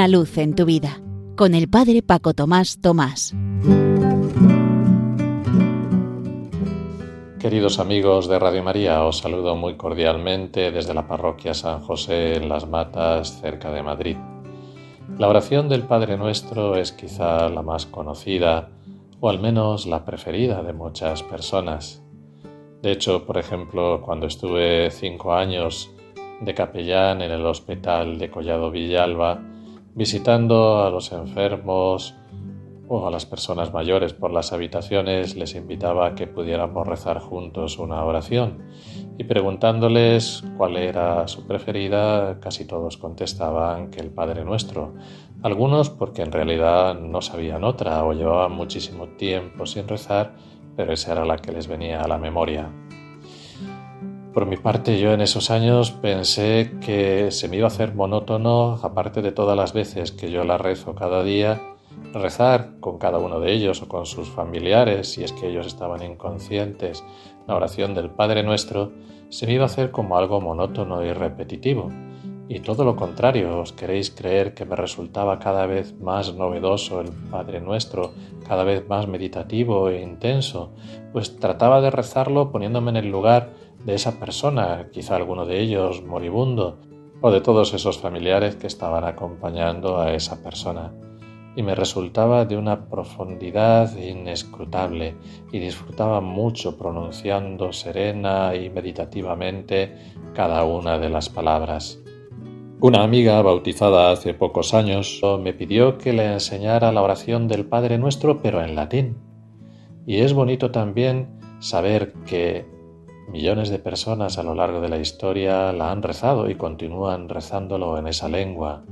Una luz en tu vida con el Padre Paco Tomás Tomás. Queridos amigos de Radio María, os saludo muy cordialmente desde la parroquia San José en Las Matas, cerca de Madrid. La oración del Padre Nuestro es quizá la más conocida o al menos la preferida de muchas personas. De hecho, por ejemplo, cuando estuve cinco años de capellán en el hospital de Collado Villalba, visitando a los enfermos o a las personas mayores por las habitaciones, les invitaba a que pudiéramos rezar juntos una oración y preguntándoles cuál era su preferida, casi todos contestaban que el Padre Nuestro. Algunos porque en realidad no sabían otra o llevaban muchísimo tiempo sin rezar, pero esa era la que les venía a la memoria. Por mi parte, yo en esos años pensé que se me iba a hacer monótono, aparte de todas las veces que yo la rezo cada día, rezar con cada uno de ellos o con sus familiares, si es que ellos estaban inconscientes, la oración del Padre Nuestro, se me iba a hacer como algo monótono y repetitivo. Y todo lo contrario, os queréis creer que me resultaba cada vez más novedoso el Padre Nuestro, cada vez más meditativo e intenso, pues trataba de rezarlo poniéndome en el lugar de esa persona, quizá alguno de ellos moribundo, o de todos esos familiares que estaban acompañando a esa persona. Y me resultaba de una profundidad inescrutable y disfrutaba mucho pronunciando serena y meditativamente cada una de las palabras. Una amiga bautizada hace pocos años me pidió que le enseñara la oración del Padre Nuestro pero en latín. Y es bonito también saber que Millones de personas a lo largo de la historia la han rezado y continúan rezándolo en esa lengua.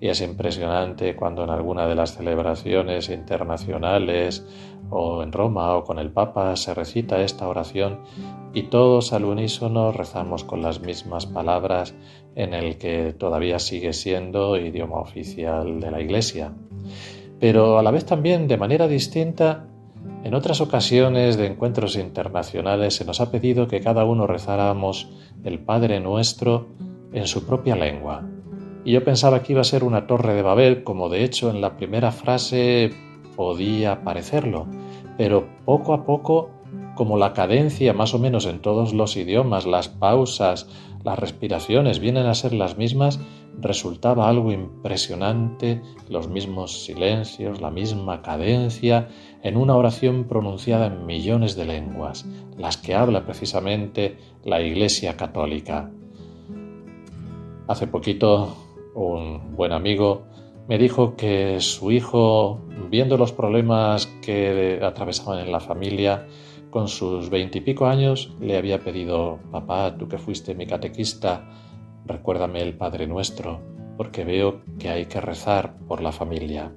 Y es impresionante cuando en alguna de las celebraciones internacionales o en Roma o con el Papa se recita esta oración y todos al unísono rezamos con las mismas palabras en el que todavía sigue siendo idioma oficial de la Iglesia. Pero a la vez también de manera distinta en otras ocasiones de encuentros internacionales se nos ha pedido que cada uno rezáramos el Padre Nuestro en su propia lengua. Y yo pensaba que iba a ser una torre de Babel, como de hecho en la primera frase podía parecerlo, pero poco a poco, como la cadencia más o menos en todos los idiomas, las pausas, las respiraciones vienen a ser las mismas, resultaba algo impresionante, los mismos silencios, la misma cadencia, en una oración pronunciada en millones de lenguas, las que habla precisamente la Iglesia Católica. Hace poquito un buen amigo me dijo que su hijo, viendo los problemas que atravesaban en la familia, con sus veintipico años le había pedido, papá, tú que fuiste mi catequista, recuérdame el Padre Nuestro, porque veo que hay que rezar por la familia.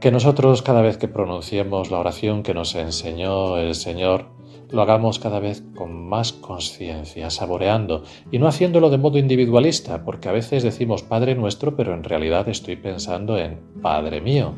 Que nosotros cada vez que pronunciemos la oración que nos enseñó el Señor, lo hagamos cada vez con más conciencia, saboreando y no haciéndolo de modo individualista, porque a veces decimos Padre nuestro, pero en realidad estoy pensando en Padre mío.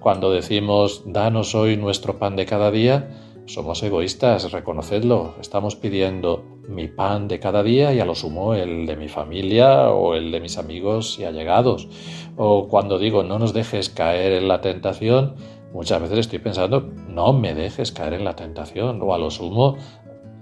Cuando decimos Danos hoy nuestro pan de cada día, somos egoístas, reconocedlo. Estamos pidiendo mi pan de cada día y a lo sumo el de mi familia o el de mis amigos y allegados. O cuando digo no nos dejes caer en la tentación, muchas veces estoy pensando no me dejes caer en la tentación. O a lo sumo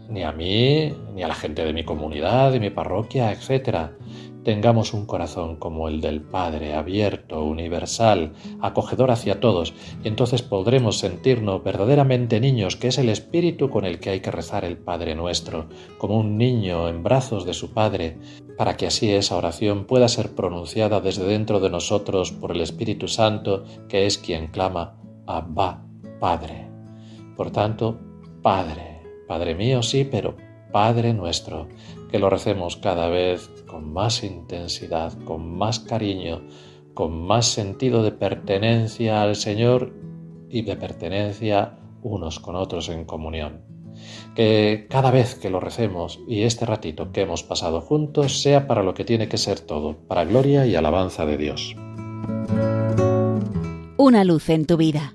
ni a mí, ni a la gente de mi comunidad, de mi parroquia, etcétera tengamos un corazón como el del Padre, abierto, universal, acogedor hacia todos, y entonces podremos sentirnos verdaderamente niños, que es el espíritu con el que hay que rezar el Padre nuestro, como un niño en brazos de su Padre, para que así esa oración pueda ser pronunciada desde dentro de nosotros por el Espíritu Santo, que es quien clama Abba, Padre. Por tanto, Padre, Padre mío sí, pero Padre nuestro, que lo recemos cada vez con más intensidad, con más cariño, con más sentido de pertenencia al Señor y de pertenencia unos con otros en comunión. Que cada vez que lo recemos y este ratito que hemos pasado juntos sea para lo que tiene que ser todo, para gloria y alabanza de Dios. Una luz en tu vida,